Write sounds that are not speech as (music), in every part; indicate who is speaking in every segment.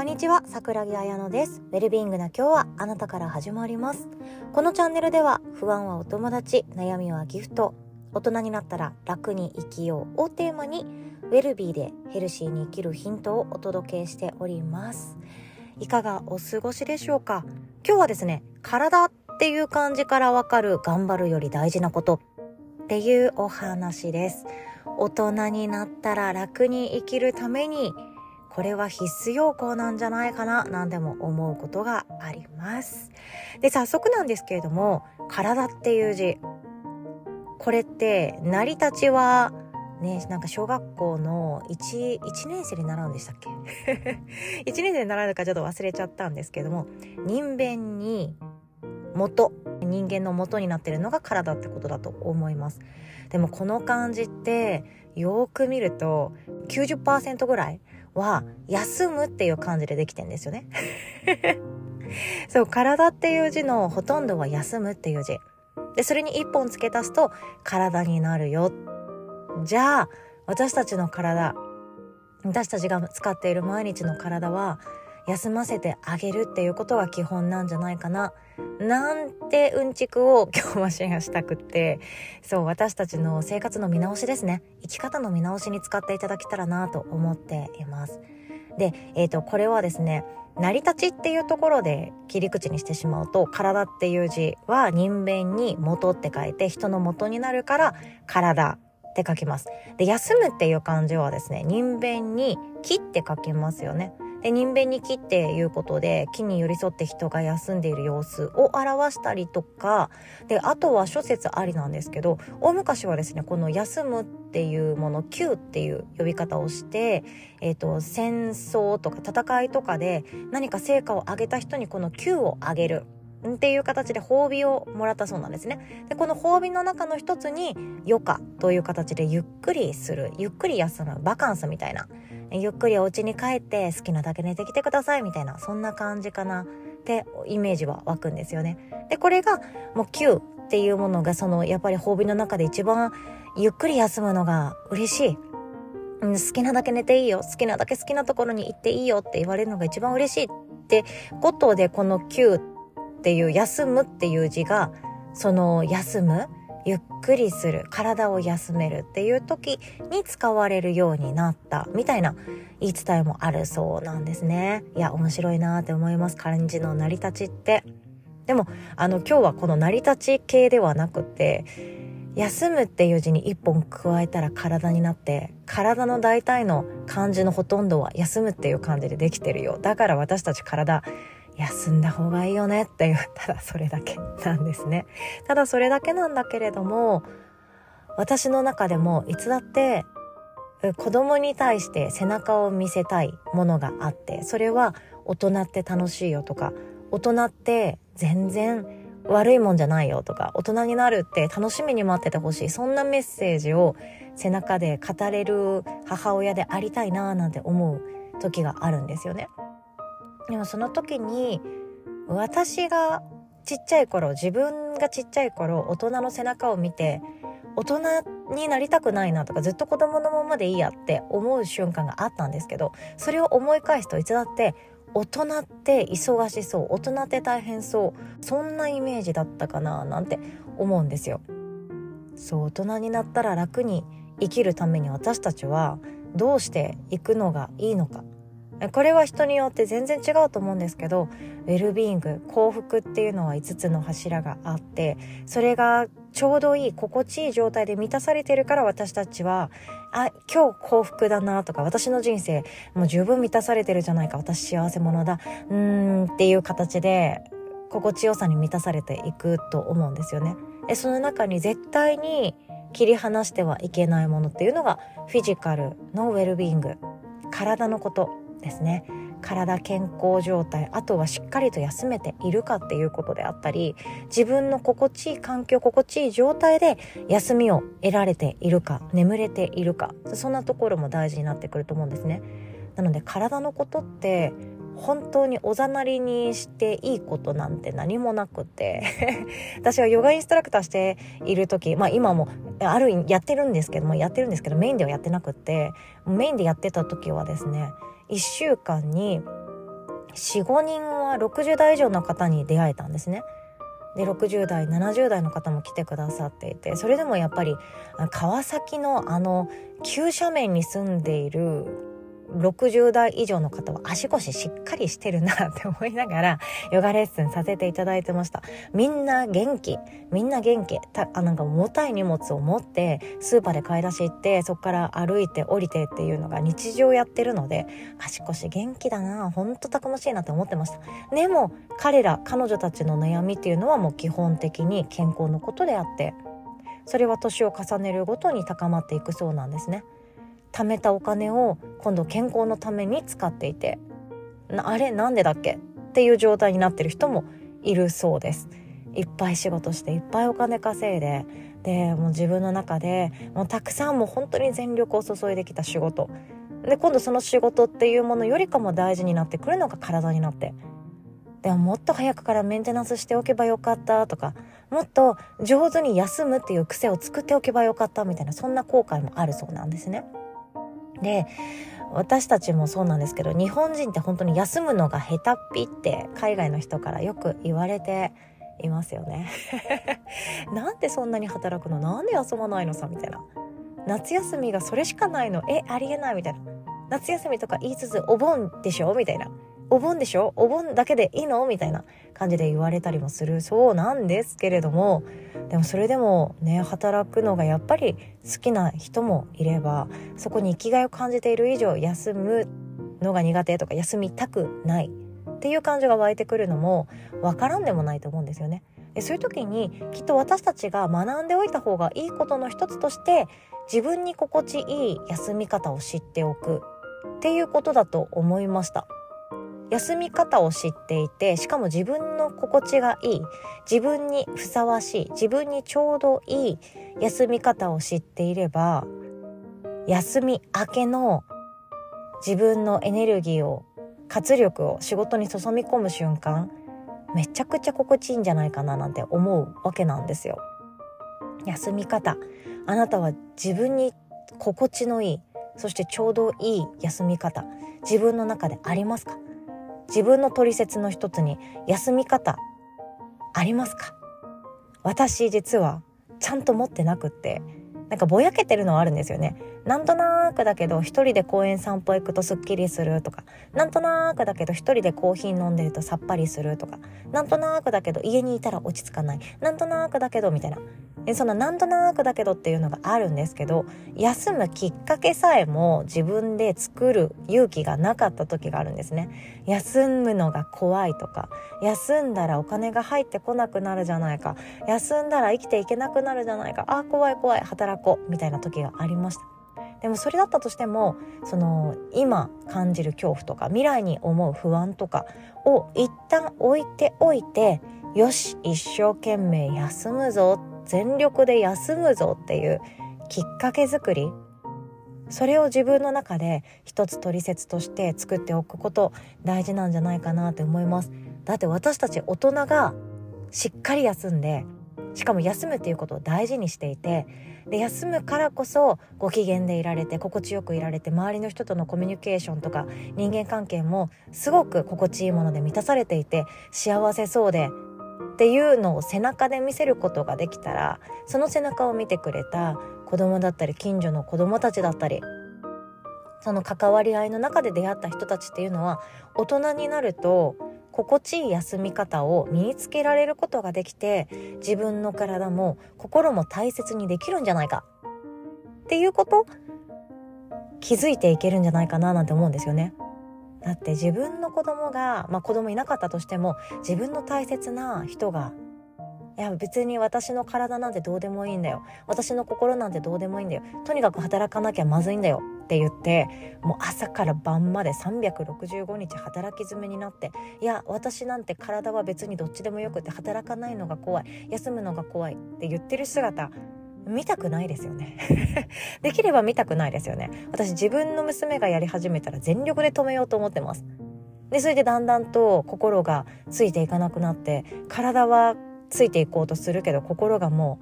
Speaker 1: こんにちは、桜木彩乃です。ウェルビーイングな今日はあなたから始まります。このチャンネルでは不安はお友達、悩みはギフト、大人になったら楽に生きようをテーマにウェルビーでヘルシーに生きるヒントをお届けしております。いかがお過ごしでしょうか？今日はですね、体っていう感じからわかる頑張るより大事なことっていうお話です。大人になったら楽に生きるためにこれは必須要項なんじゃないかななんでも思うことがあります。で、早速なんですけれども、体っていう字。これって、成り立ちは、ね、なんか小学校の 1, 1年生で習うんでしたっけ (laughs) ?1 年生で習うかちょっと忘れちゃったんですけども、人弁に元、人間の元になってるのが体ってことだと思います。でもこの漢字ってよく見ると90%ぐらいは休むっていう感じでできてんですよね。(laughs) そう、体っていう字のほとんどは休むっていう字。で、それに一本付け足すと体になるよ。じゃあ、私たちの体、私たちが使っている毎日の体は休ませてあげるっていうことが基本なんじゃないかな。なんてうんちくを今日はシェアしたくって、そう、私たちの生活の見直しですね。生き方の見直しに使っていただけたらなと思っています。で、えっ、ー、と、これはですね、成り立ちっていうところで切り口にしてしまうと、体っていう字は人弁に元って書いて、人の元になるから体って書きます。で、休むっていう漢字はですね、人弁に木って書きますよね。で人弁に木っていうことで木に寄り添って人が休んでいる様子を表したりとかであとは諸説ありなんですけど大昔はですねこの休むっていうもの休っていう呼び方をして、えーと、戦争とか戦いとかで何か成果を上げた人にこの休をあげる。っていう形で褒美をもらったそうなんですね。で、この褒美の中の一つに、余暇という形でゆっくりする、ゆっくり休む、バカンスみたいなゆっくりお家に帰って好きなだけ寝てきてくださいみたいなそんな感じかなってイメージは湧くんですよね。でこれがもう Q っていうものがそのやっぱり褒美の中で一番ゆっくり休むのが嬉しい。好きなだけ寝ていいよ好きなだけ好きなところに行っていいよって言われるのが一番嬉しいってことでこの Q っっていう休むっていう字がその休むゆっくりする体を休めるっていう時に使われるようになったみたいな言い伝えもあるそうなんですね。いや面白いなって思います。漢字の成り立ちって。でもあの今日はこの成り立ち系ではなくて休むっていう字に一本加えたら体になって体の大体の漢字のほとんどは休むっていう漢字でできてるよ。だから私たち体休んだ方がいいよねっていうただそれだけなんですねただそれだけなんだけれども私の中でもいつだって子供に対して背中を見せたいものがあってそれは大人って楽しいよとか大人って全然悪いもんじゃないよとか大人になるって楽しみに待っててほしいそんなメッセージを背中で語れる母親でありたいななんて思う時があるんですよね。でもその時に私がちっちゃい頃自分がちっちゃい頃大人の背中を見て大人になりたくないなとかずっと子供のままでいいやって思う瞬間があったんですけどそれを思い返すといつだって大人って忙しそう大人って大変そうそんなイメージだったかななんて思うんですよ。そう大人になったら楽に生きるために私たちはどうしていくのがいいのかこれは人によって全然違うと思うんですけどウェルビーイング幸福っていうのは5つの柱があってそれがちょうどいい心地いい状態で満たされてるから私たちはあ今日幸福だなとか私の人生もう十分満たされてるじゃないか私幸せ者だうーんっていう形で心地よさに満たされていくと思うんですよね。でその中に絶対に切り離してはいけないものっていうのがフィジカルのウェルビーイング体のことですね。体健康状態あとはしっかりと休めているかっていうことであったり自分の心地いい環境心地いい状態で休みを得られているか眠れているかそんなところも大事になってくると思うんですね。なので体のことって本当におざなりにしていいことなんて何もなくて (laughs) 私はヨガインストラクターしている時まあ今もあるやってるんですけどもやってるんですけどメインではやってなくってメインでやってた時はですね1週間に45人は60代以上の方に出会えたんですね。で60代70代の方も来てくださっていてそれでもやっぱり川崎のあの急斜面に住んでいる60代以上の方は足腰しっかりしてるなって思いながら (laughs) ヨガレッスンさせていただいてました。みんな元気。みんな元気。たあなんか重たい荷物を持ってスーパーで買い出し行ってそこから歩いて降りてっていうのが日常やってるので足腰元気だな。ほんとたくましいなって思ってました。でも彼ら彼女たちの悩みっていうのはもう基本的に健康のことであってそれは年を重ねるごとに高まっていくそうなんですね。貯めたお金を今度健康のために使っていてあれなんでだっけ？っていう状態になってる人もいるそうです。いっぱい仕事していっぱいお金稼いででもう自分の中でもうたくさんもう本当に全力を注いできた仕事。で今度その仕事っていうものよりかも大事になってくるのが体になって。でももっと早くからメンテナンスしておけばよかったとかもっと上手に休むっていう癖を作っておけばよかったみたいなそんな後悔もあるそうなんですね。で私たちもそうなんですけど日本人って本当に休むのが下手っぴって海外の人からよく言われていますよね。(laughs) なんでそんなに働くの？なんで休まないのさみたいな。夏休みがそれしかないの？えありえない？みたいな。夏休みとか言いつつお盆でしょ？みたいな。お盆でしょ？お盆だけでいいの？みたいな感じで言われたりもするそうなんですけれどもでもそれでもね働くのがやっぱり好きな人もいればそこに生きがいを感じている以上休むのが苦手とか休みたくないっていう感情が湧いてくるのも分からんでもないと思うんですよね。でそういう時にきっと私たちが学んでおいた方がいいことの一つとして自分に心地いい休み方を知っておくっていうことだと思いました。休み方を知っていてしかも自分の心地がいい自分にふさわしい自分にちょうどいい休み方を知っていれば休み明けの自分のエネルギーを活力を仕事に注ぎ込む瞬間めちゃくちゃ心地いいんじゃないかななんて思うわけなんですよ。休み方あなたは自分に心地のいいそしてちょうどいい休み方自分の中でありますか？自分の取説の一つに休み方ありますか？私実はちゃんと持ってなくってなんかぼやけてるのはあるんですよね。なんとなくだけど一人で公園散歩行くとすっきりするとか。なんとなくだけど一人でコーヒー飲んでるとさっぱりするとか。なんとなくだけど家にいたら落ち着かない。なんとなくだけどみたいな。そのなんとなくだけどっていうのがあるんですけど休むきっかけさえも自分で作る勇気がなかった時があるんですね。休むのが怖いとか。休んだらお金が入ってこなくなるじゃないか。休んだら生きていけなくなるじゃないか。あ怖い怖い。働こうみたいな時がありました。でもそれだったとしてもその今感じる恐怖とか未来に思う不安とかを一旦置いておいてよし一生懸命休むぞ全力で休むぞっていうきっかけ作りそれを自分の中で一つ取説として作っておくこと大事なんじゃないかなって思います。だって私たち大人がしっかり休んでしかも休むっていうことを大事にしていてで休むからこそご機嫌でいられて心地よくいられて周りの人とのコミュニケーションとか人間関係もすごく心地いいもので満たされていて幸せそうでっていうのを背中で見せることができたらその背中を見てくれた子供だったり近所の子供たちだったりその関わり合いの中で出会った人たちっていうのは大人になると心地いい休み方を身につけられることができて自分の体も心も大切にできるんじゃないかっていうこと気づいていけるんじゃないかななんて思うんですよね。だって自分の子供が、まあ子供いなかったとしても自分の大切な人がいや別に私の体なんてどうでもいいんだよ。私の心なんてどうでもいいんだよ。とにかく働かなきゃまずいんだよ。って言ってもう朝から晩まで365日働き詰めになっていや私なんて体は別にどっちでもよくて働かないのが怖い。休むのが怖い。って言ってる姿見たくないですよね。(laughs) できれば見たくないですよね。私自分の娘がやり始めたら全力で止めようと思ってます。でそれでだんだんと心がついていかなくなって体はついていこうとするけど心がも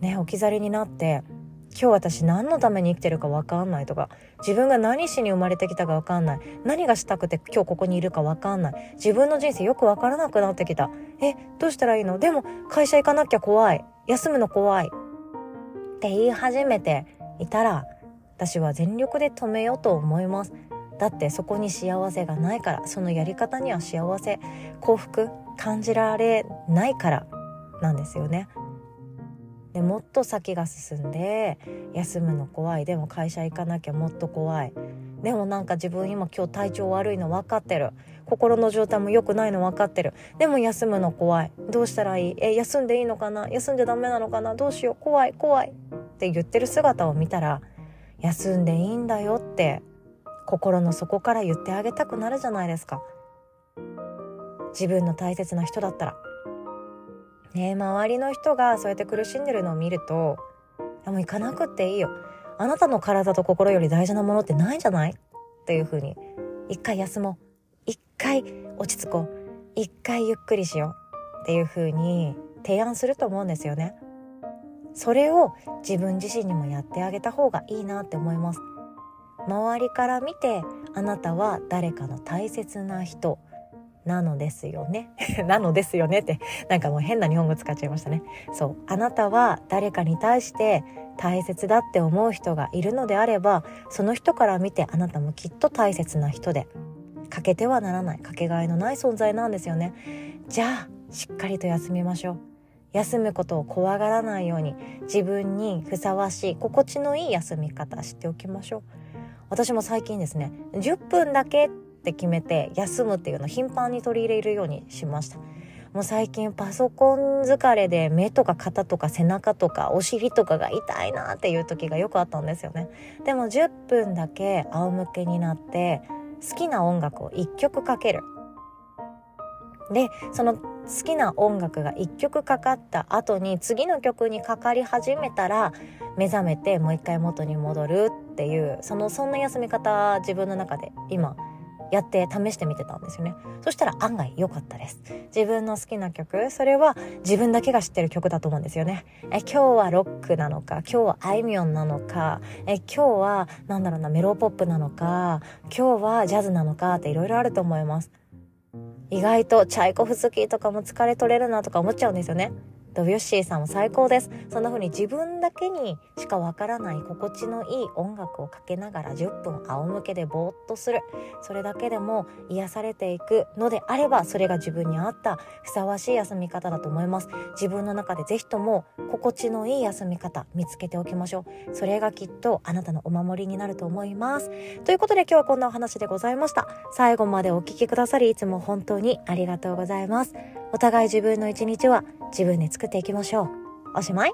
Speaker 1: うね置き去りになって今日私何のために生きてるか分かんないとか自分が何しに生まれてきたか分かんない。何がしたくて今日ここにいるか分かんない。自分の人生よく分からなくなってきた。えどうしたらいいの？でも会社行かなきゃ怖い。休むの怖い。って言い始めていたら私は全力で止めようと思います。だってそこに幸せがないから。そのやり方には幸せ幸福感じられないから。なんですよね。でもっと先が進んで休むの怖い。でも会社行かなきゃもっと怖い。でもなんか自分今今日体調悪いの分かってる。心の状態も良くないの分かってる。でも休むの怖い。どうしたらいい？え休んでいいのかな？休んじゃダメなのかな？どうしよう？怖い怖い。って言ってる姿を見たら休んでいいんだよって心の底から言ってあげたくなるじゃないですか。自分の大切な人だったら。ね周りの人がそうやって苦しんでるのを見るともう行かなくっていいよ。あなたの体と心より大事なものってないんじゃない？っていう風に一回休もう。一回落ち着こう。一回ゆっくりしよう。っていう風に提案すると思うんですよね。それを自分自身にもやってあげた方がいいなって思います。周りから見てあなたは誰かの大切な人。なのですよね。(laughs) なのですよねってなんかもう変な日本語使っちゃいましたね。そう。あなたは誰かに対して大切だって思う人がいるのであればその人から見てあなたもきっと大切な人で欠けてはならないかけがえのない存在なんですよね。じゃあしっかりと休みましょう。休むことを怖がらないように自分にふさわしい心地のいい休み方しておきましょう。私も最近ですね10分だけって決めて休むっていうのを頻繁に取り入れるようにしました。もう最近パソコン疲れで目とか肩とか背中とかお尻とかが痛いなっていう時がよくあったんですよね。でも10分だけ仰向けになって好きな音楽を1曲かける。でその好きな音楽が1曲かかった後に次の曲にかかり始めたら目覚めてもう一回元に戻るっていうそのそんな休み方自分の中で今やって試してみてたんですよね。そしたら案外良かったです。自分の好きな曲それは自分だけが知ってる曲だと思うんですよね。え今日はロックなのか今日はあいみょんなのかえ今日はなんだろうなメロポップなのか今日はジャズなのかっていろいろあると思います。意外とチャイコフスキーとかも疲れ取れるなとか思っちゃうんですよね。ドビュッシーさんも最高です。そんな風に自分だけにしかわからない心地のいい音楽をかけながら10分仰向けでぼーっとする。それだけでも癒されていくのであればそれが自分に合ったふさわしい休み方だと思います。自分の中でぜひとも心地のいい休み方見つけておきましょう。それがきっとあなたのお守りになると思います。ということで今日はこんなお話でございました。最後までお聴きくださりいつも本当にありがとうございます。お互い自分の一日は自分で作っていきましょう。おしまい？